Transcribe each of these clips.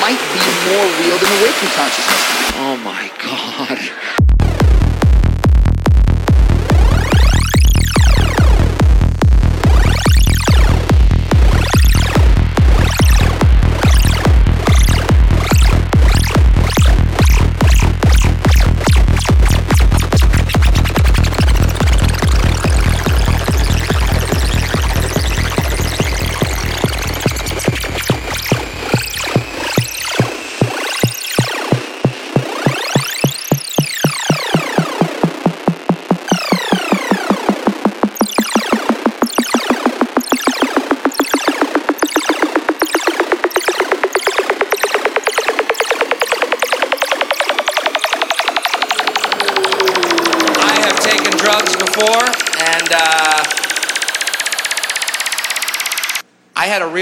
might be more real than awakened consciousness. Oh my God.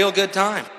real good time.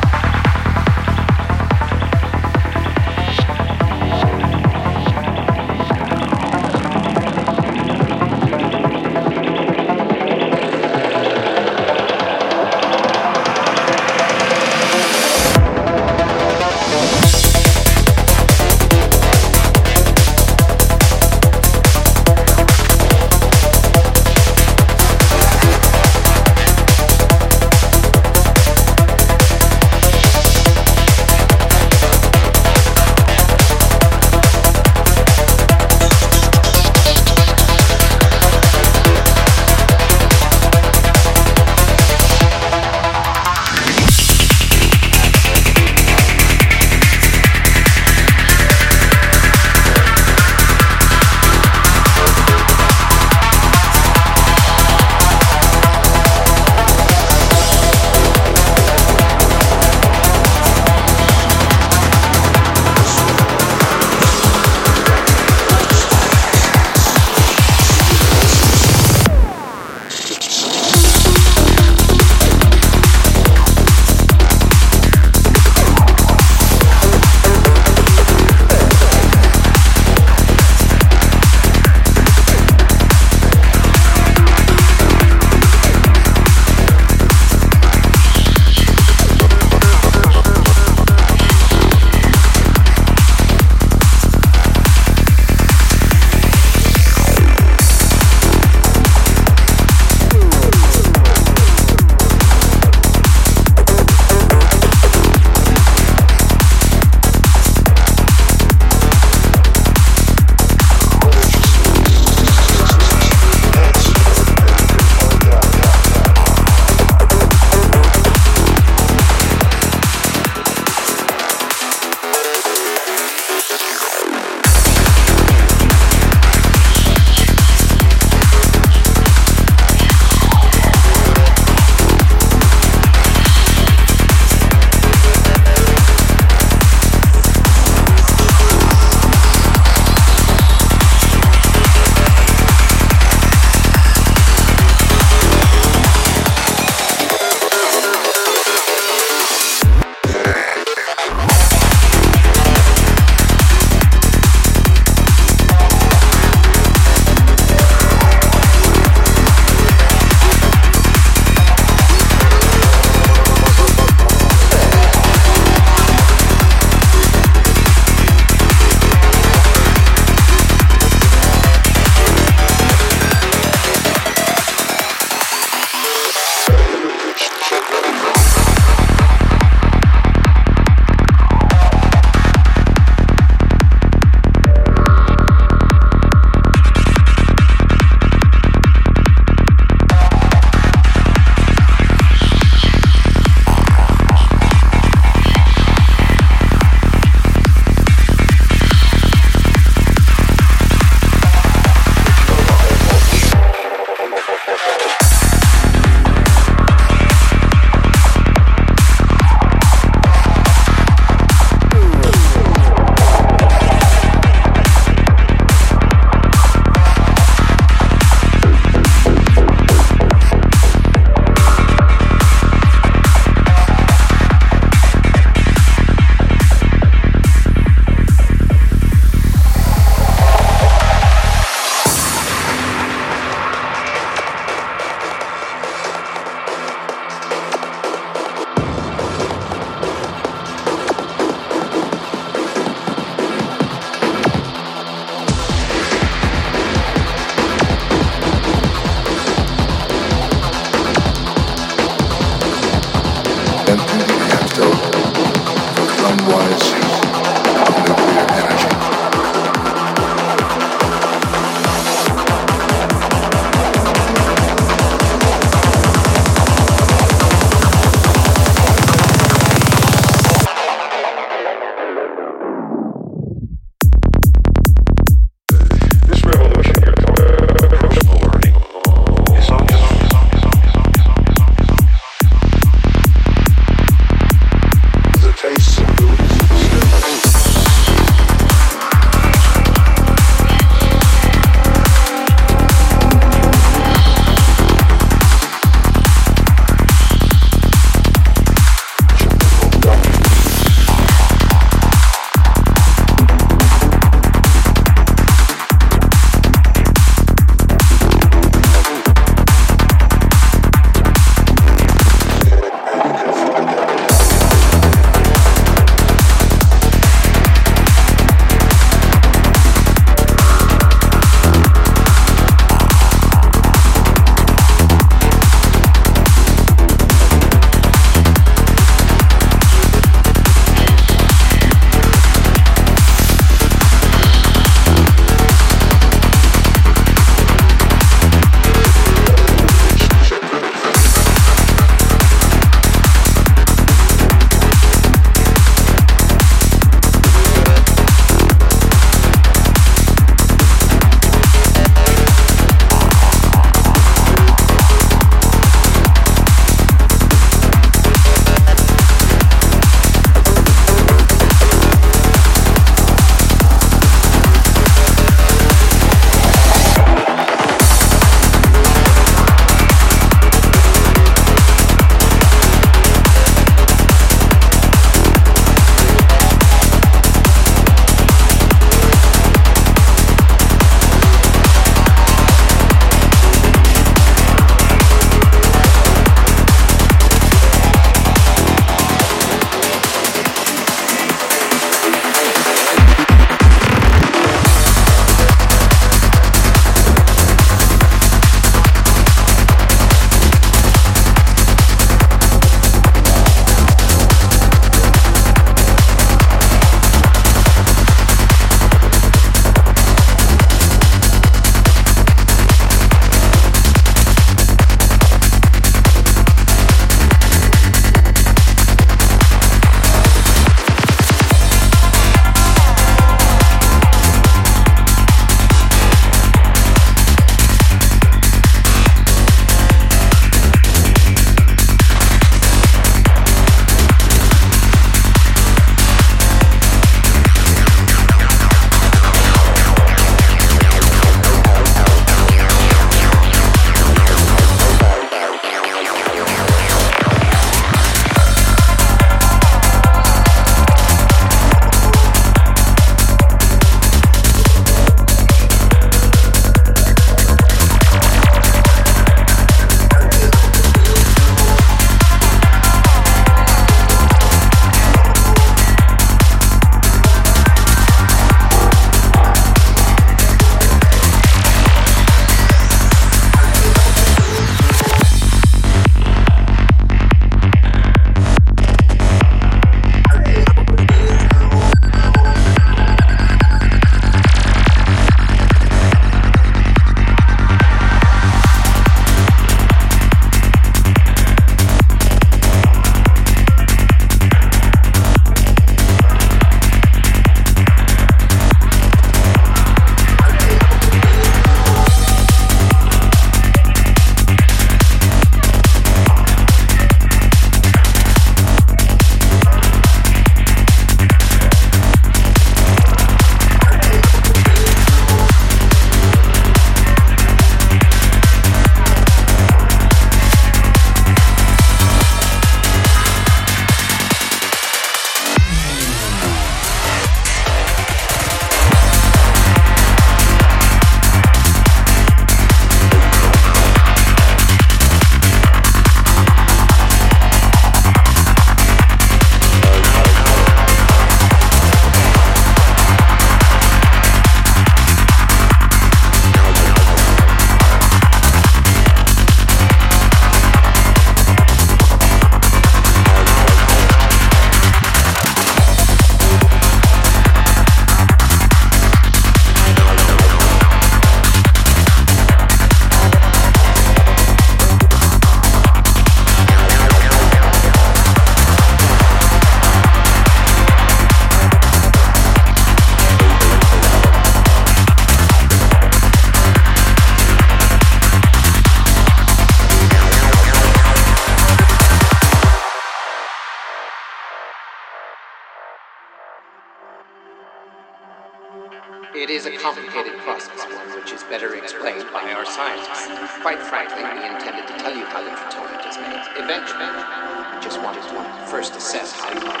It is a complicated process, one which is better explained by our scientists. Quite frankly, we intended to tell you how the tritomic is made. Eventually, we just wanted to first assess how you it.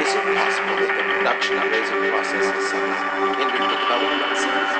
Is it possible that the production of laser processes somehow hindered the development of cells?